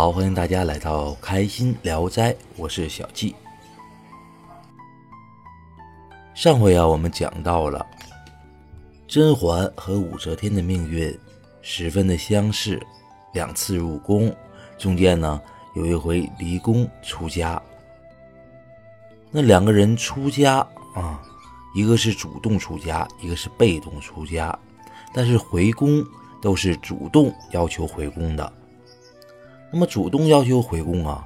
好，欢迎大家来到开心聊斋，我是小季。上回啊，我们讲到了甄嬛和武则天的命运十分的相似，两次入宫，中间呢有一回离宫出家。那两个人出家啊，一个是主动出家，一个是被动出家，但是回宫都是主动要求回宫的。那么主动要求回宫啊，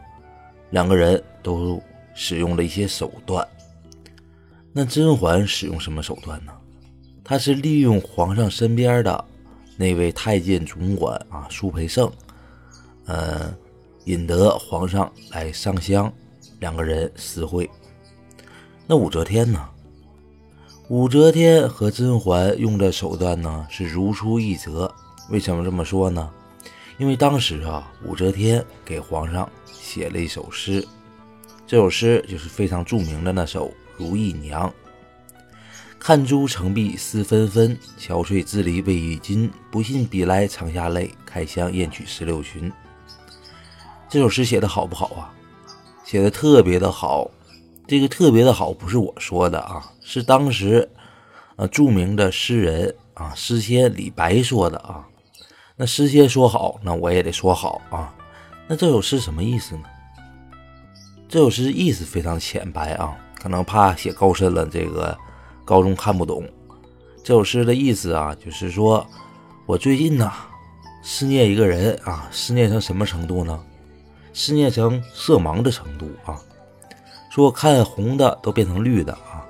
两个人都使用了一些手段。那甄嬛使用什么手段呢？她是利用皇上身边的那位太监总管啊苏培盛，呃，引得皇上来上香，两个人私会。那武则天呢？武则天和甄嬛用的手段呢是如出一辙。为什么这么说呢？因为当时啊，武则天给皇上写了一首诗，这首诗就是非常著名的那首《如意娘》。看朱成碧思纷纷，憔悴支离未浴巾。不信笔来长下泪，开箱验取石榴裙。这首诗写的好不好啊？写的特别的好。这个特别的好不是我说的啊，是当时啊著名的诗人啊诗仙李白说的啊。那诗仙说好，那我也得说好啊。那这首诗什么意思呢？这首诗意思非常浅白啊，可能怕写高深了，这个高中看不懂。这首诗的意思啊，就是说我最近呐思念一个人啊，思念成什么程度呢？思念成色盲的程度啊。说看红的都变成绿的啊，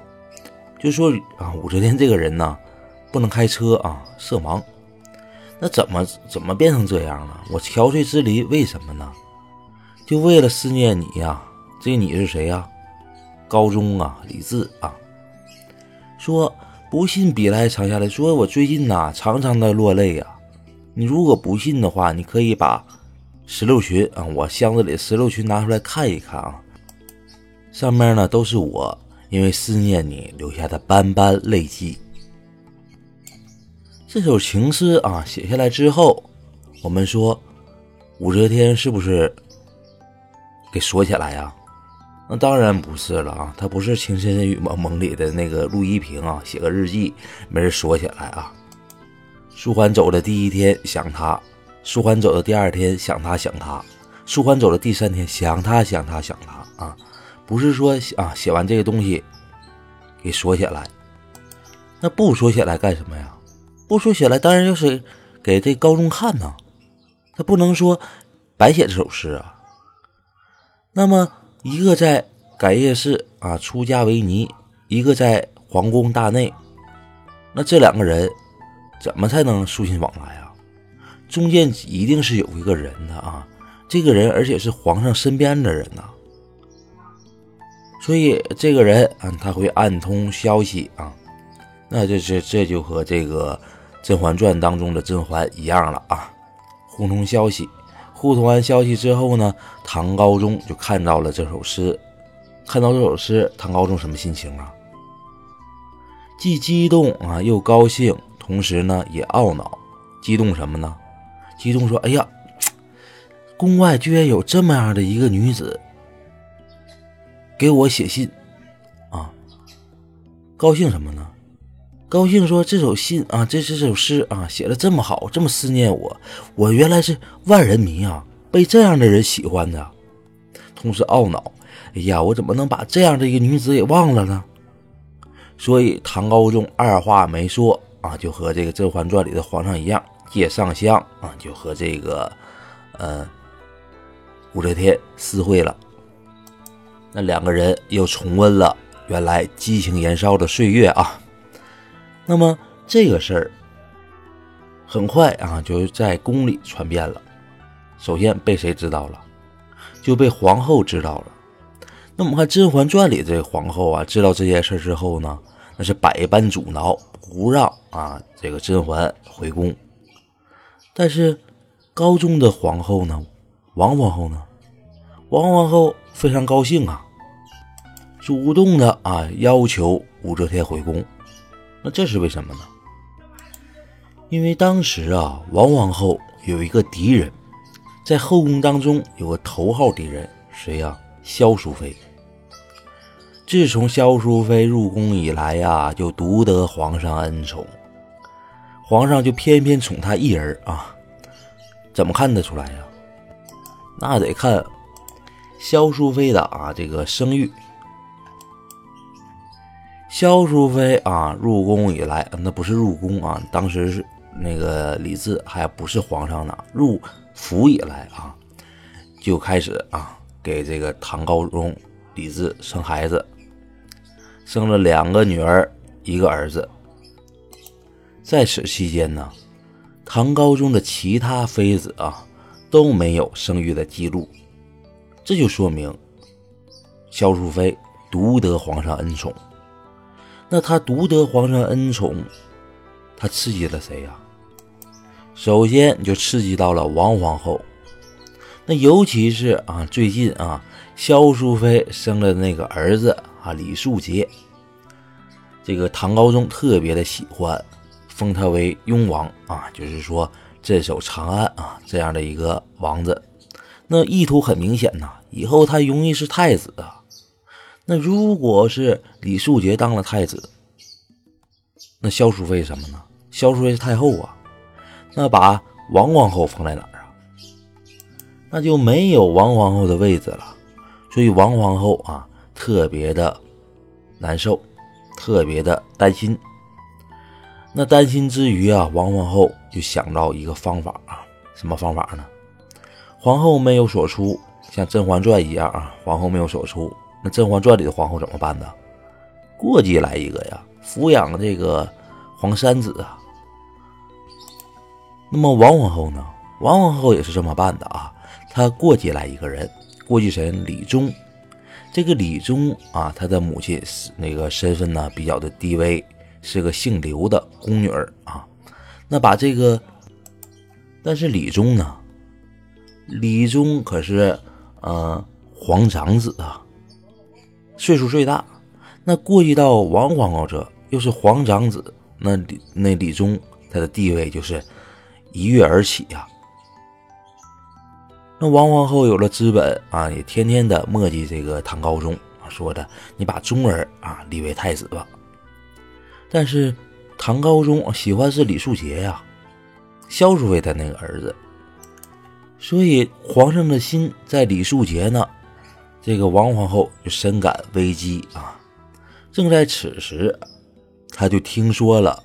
就说啊武则天这个人呢，不能开车啊，色盲。那怎么怎么变成这样了？我憔悴之离，为什么呢？就为了思念你呀！这你是谁呀？高中啊，李志啊。说不信笔来长下来，说我最近呐常常的落泪呀。你如果不信的话，你可以把石榴裙啊，我箱子里石榴裙拿出来看一看啊。上面呢都是我因为思念你留下的斑斑泪迹。这首情诗啊，写下来之后，我们说武则天是不是给锁起来呀？那当然不是了啊，她不是《情深深雨蒙蒙里的那个陆一平啊，写个日记没人锁起来啊。舒缓走的第一天想他，舒缓走的第二天想他想他，舒缓走的第三天想他想他想他啊，不是说啊写完这个东西给锁起来，那不锁起来干什么呀？不说起来，当然就是给这高中看呐，他不能说白写这首诗啊。那么一个在改业寺啊出家为尼，一个在皇宫大内，那这两个人怎么才能书信往来啊？中间一定是有一个人的啊，这个人而且是皇上身边的人呐，所以这个人啊他会暗通消息啊，那这这这就和这个。《甄嬛传》当中的甄嬛一样了啊，互通消息，互通完消息之后呢，唐高宗就看到了这首诗，看到这首诗，唐高宗什么心情啊？既激动啊，又高兴，同时呢也懊恼。激动什么呢？激动说：“哎呀，宫外居然有这么样的一个女子给我写信啊！”高兴什么呢？高兴说：“这首信啊，这是这首诗啊，写的这么好，这么思念我，我原来是万人迷啊，被这样的人喜欢的。同时懊恼，哎呀，我怎么能把这样的一个女子给忘了呢？所以唐高宗二话没说啊，就和这个《甄嬛传》里的皇上一样，借上香啊，就和这个呃武则天私会了。那两个人又重温了原来激情燃烧的岁月啊。”那么这个事儿很快啊，就在宫里传遍了。首先被谁知道了？就被皇后知道了。那我们看《甄嬛传》里这皇后啊，知道这件事之后呢，那是百般阻挠，不让啊这个甄嬛回宫。但是高宗的皇后呢，王皇后呢，王皇后非常高兴啊，主动的啊要求武则天回宫。那这是为什么呢？因为当时啊，王皇后有一个敌人，在后宫当中有个头号敌人，谁呀？萧淑妃。自从萧淑妃入宫以来呀，就独得皇上恩宠，皇上就偏偏宠她一人啊。怎么看得出来呀？那得看萧淑妃的啊这个声誉。萧淑妃啊入宫以来，那不是入宫啊，当时是那个李治还不是皇上呢，入府以来啊，就开始啊给这个唐高宗李治生孩子。生了两个女儿，一个儿子。在此期间呢，唐高宗的其他妃子啊都没有生育的记录，这就说明萧淑妃独得皇上恩宠。那他独得皇上恩宠，他刺激了谁呀？首先就刺激到了王皇后。那尤其是啊，最近啊，萧淑妃生了那个儿子。啊，李树杰，这个唐高宗特别的喜欢，封他为雍王啊，就是说镇守长安啊这样的一个王子。那意图很明显呐，以后他容易是太子啊。那如果是李树杰当了太子，那萧淑妃什么呢？萧淑妃是太后啊，那把王皇后放在哪儿啊？那就没有王皇后的位置了。所以王皇后啊。特别的难受，特别的担心。那担心之余啊，王皇后就想到一个方法啊，什么方法呢？皇后没有所出，像《甄嬛传》一样啊，皇后没有所出。那《甄嬛传》里的皇后怎么办呢？过继来一个呀，抚养这个皇三子啊。那么王皇后呢？王皇后也是这么办的啊，她过继来一个人，过继谁李忠。这个李忠啊，他的母亲是那个身份呢比较的低微，是个姓刘的宫女儿啊。那把这个，但是李忠呢，李忠可是呃皇长子啊，岁数最大。那过继到王皇后这，又是皇长子，那李那李忠他的地位就是一跃而起呀。那王皇后有了资本啊，也天天的磨叽这个唐高宗，说的你把忠儿啊立为太子吧。但是唐高宗喜欢是李树杰呀，萧淑妃的那个儿子，所以皇上的心在李树杰呢。这个王皇后就深感危机啊。正在此时，她就听说了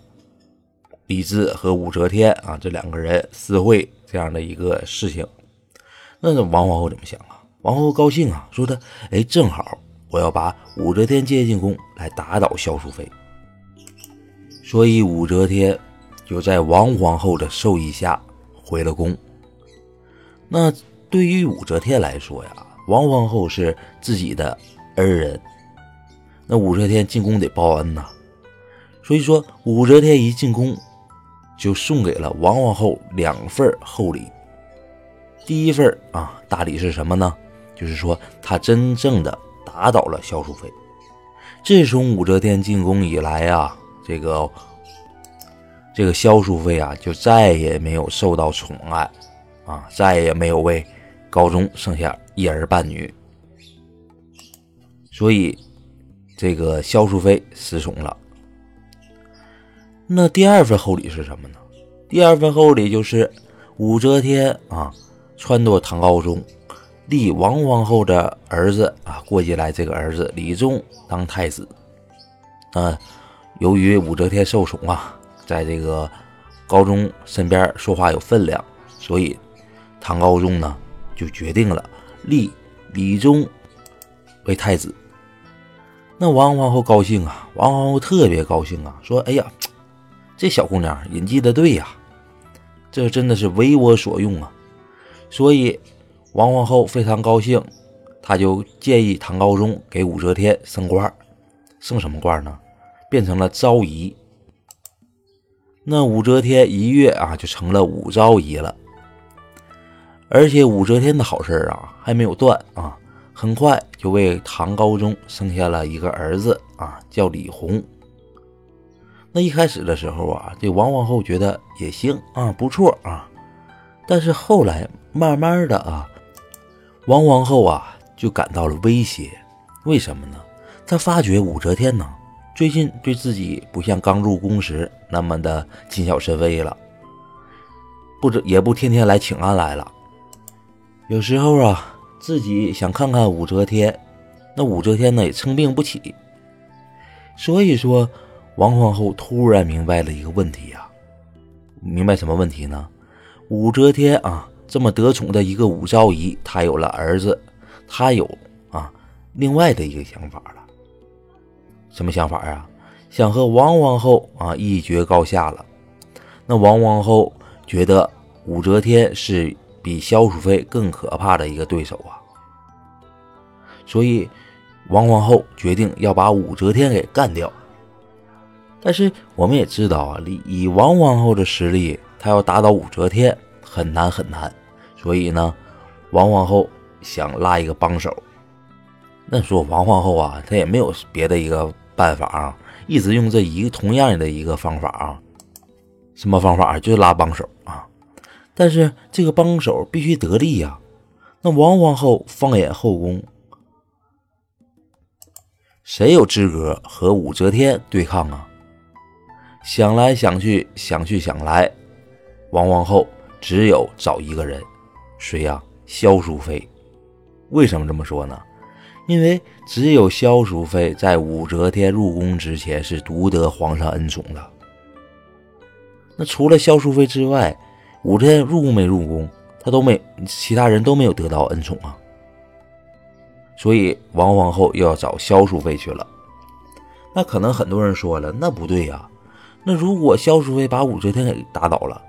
李治和武则天啊这两个人私会这样的一个事情。那王皇后怎么想啊？王后高兴啊，说的哎，正好我要把武则天接进宫来打倒萧淑妃。所以武则天就在王皇后的授意下回了宫。那对于武则天来说呀，王皇后是自己的恩人，那武则天进宫得报恩呐。所以说，武则天一进宫就送给了王皇后两份厚礼。第一份啊大礼是什么呢？就是说他真正的打倒了萧淑妃。自从武则天进宫以来啊，这个这个萧淑妃啊就再也没有受到宠爱啊，再也没有为高宗生下一儿半女，所以这个萧淑妃失宠了。那第二份厚礼是什么呢？第二份厚礼就是武则天啊。撺掇唐高宗立王皇后的儿子啊过继来，这个儿子李忠当太子。啊，由于武则天受宠啊，在这个高宗身边说话有分量，所以唐高宗呢就决定了立李忠为太子。那王皇后高兴啊，王皇后特别高兴啊，说：“哎呀，这小姑娘引荐的对呀，这真的是为我所用啊。”所以，王皇后非常高兴，她就建议唐高宗给武则天升官，升什么官呢？变成了昭仪。那武则天一跃啊，就成了武昭仪了。而且武则天的好事啊还没有断啊，很快就为唐高宗生下了一个儿子啊，叫李弘。那一开始的时候啊，这王皇后觉得也行啊，不错啊，但是后来。慢慢的啊，王皇后啊就感到了威胁。为什么呢？她发觉武则天呢，最近对自己不像刚入宫时那么的谨小慎微了，不知也不天天来请安来了。有时候啊，自己想看看武则天，那武则天呢也称病不起。所以说，王皇后突然明白了一个问题呀，明白什么问题呢？武则天啊，这么得宠的一个武昭仪，她有了儿子，她有啊另外的一个想法了。什么想法啊？想和王皇后啊一决高下了。那王皇后觉得武则天是比萧淑妃更可怕的一个对手啊，所以王皇后决定要把武则天给干掉。但是我们也知道啊，以王皇后的实力。她要打倒武则天很难很难，所以呢，王皇后想拉一个帮手。那说王皇后啊，她也没有别的一个办法啊，一直用这一个同样的一个方法啊。什么方法？就是拉帮手啊。但是这个帮手必须得力呀。那王皇后放眼后宫，谁有资格和武则天对抗啊？想来想去，想去想来。王皇后只有找一个人，谁呀？萧淑妃。为什么这么说呢？因为只有萧淑妃在武则天入宫之前是独得皇上恩宠的。那除了萧淑妃之外，武则天入宫没入宫，她都没，其他人都没有得到恩宠啊。所以王皇后又要找萧淑妃去了。那可能很多人说了，那不对呀。那如果萧淑妃把武则天给打倒了？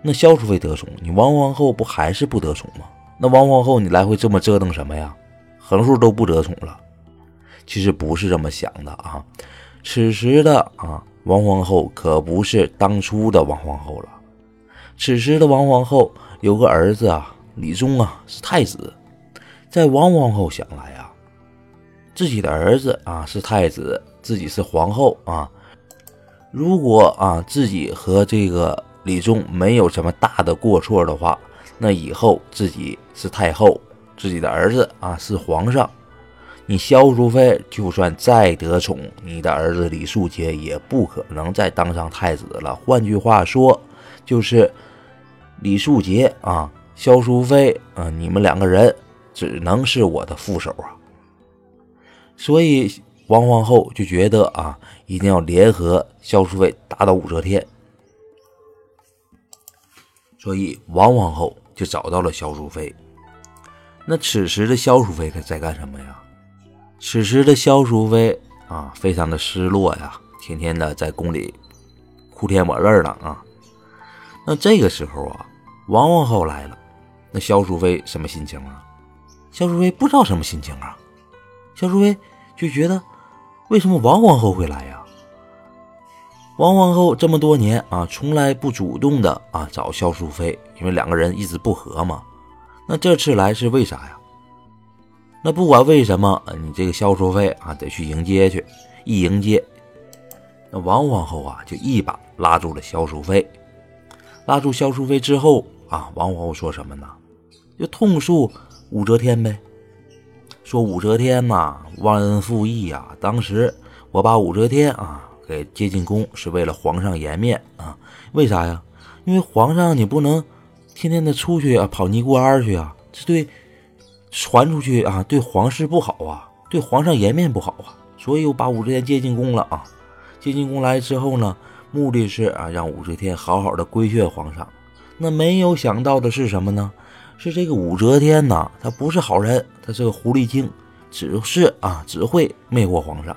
那萧淑妃得宠，你王皇后不还是不得宠吗？那王皇后你来回这么折腾什么呀？横竖都不得宠了。其实不是这么想的啊。此时的啊王皇后可不是当初的王皇后了。此时的王皇后有个儿子啊，李忠啊是太子。在王皇后想来啊，自己的儿子啊是太子，自己是皇后啊。如果啊自己和这个。李忠没有什么大的过错的话，那以后自己是太后，自己的儿子啊是皇上，你萧淑妃就算再得宠，你的儿子李树杰也不可能再当上太子了。换句话说，就是李树杰啊，萧淑妃啊，你们两个人只能是我的副手啊。所以王皇后就觉得啊，一定要联合萧淑妃打倒武则天。所以王皇后就找到了萧淑妃。那此时的萧淑妃在干什么呀？此时的萧淑妃啊，非常的失落呀，天天的在宫里哭天抹泪了啊。那这个时候啊，王皇后来了，那萧淑妃什么心情啊？萧淑妃不知道什么心情啊。萧淑妃就觉得，为什么王皇后会来呀？王皇后这么多年啊，从来不主动的啊找萧淑妃，因为两个人一直不和嘛。那这次来是为啥呀？那不管为什么，你这个萧淑妃啊得去迎接去。一迎接，那王皇后啊就一把拉住了萧淑妃。拉住萧淑妃之后啊，王皇后说什么呢？就痛诉武则天呗，说武则天呐忘恩负义呀。当时我把武则天啊。给接进宫是为了皇上颜面啊？为啥呀？因为皇上你不能天天的出去啊，跑尼姑庵去啊，这对传出去啊，对皇室不好啊，对皇上颜面不好啊。所以我把武则天接进宫了啊。接进宫来之后呢，目的是啊，让武则天好好的规劝皇上。那没有想到的是什么呢？是这个武则天呐，她不是好人，她是个狐狸精，只是啊，只会魅惑皇上。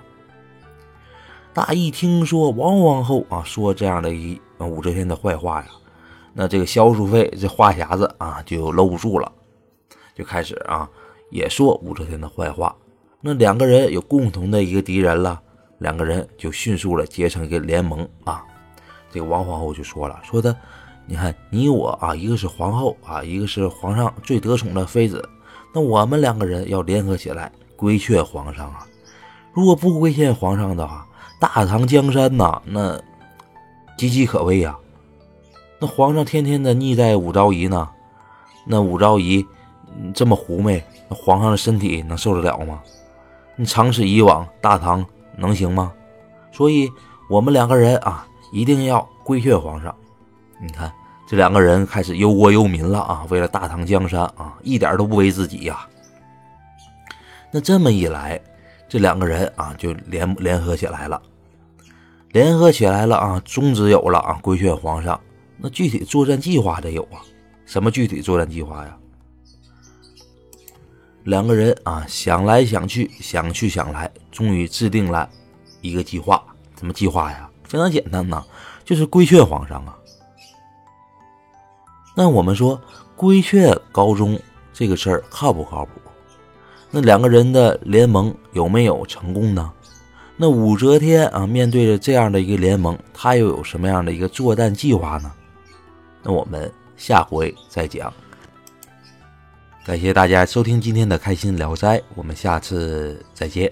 大一听说王皇后啊说这样的一武则天的坏话呀，那这个萧淑妃这话匣子啊就搂不住了，就开始啊也说武则天的坏话。那两个人有共同的一个敌人了，两个人就迅速的结成一个联盟啊。这个王皇后就说了，说的你看你我啊，一个是皇后啊，一个是皇上最得宠的妃子，那我们两个人要联合起来规劝皇上啊。如果不规劝皇上的话，大唐江山呐，那岌岌可危呀。那皇上天天的腻在武昭仪呢，那武昭仪这么狐媚，那皇上的身体能受得了吗？你长此以往，大唐能行吗？所以，我们两个人啊，一定要规劝皇上。你看，这两个人开始忧国忧民了啊！为了大唐江山啊，一点都不为自己呀。那这么一来，这两个人啊，就联联合起来了，联合起来了啊，宗旨有了啊，规劝皇上。那具体作战计划得有啊？什么具体作战计划呀？两个人啊，想来想去，想去想来，终于制定了一个计划。什么计划呀？非常简单呐，就是规劝皇上啊。那我们说规劝高中这个事儿靠不靠谱？那两个人的联盟有没有成功呢？那武则天啊，面对着这样的一个联盟，他又有什么样的一个作战计划呢？那我们下回再讲。感谢大家收听今天的开心聊斋，我们下次再见。